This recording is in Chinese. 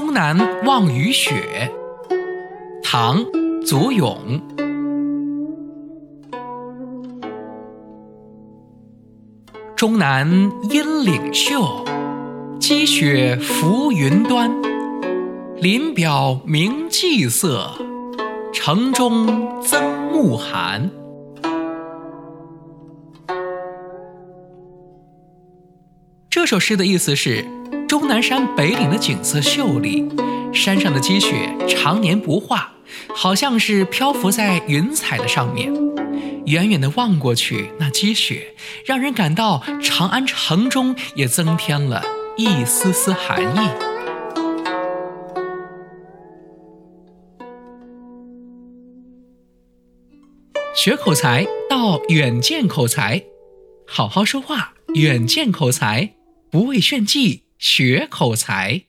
终南望雨雪，唐·祖咏。终南阴岭秀，积雪浮云端。林表明霁色，城中增暮寒。这首诗的意思是，终南山北岭的景色秀丽，山上的积雪常年不化，好像是漂浮在云彩的上面。远远的望过去，那积雪让人感到长安城中也增添了一丝丝寒意。学口才到远见口才，好好说话，远见口才。不畏炫技，学口才。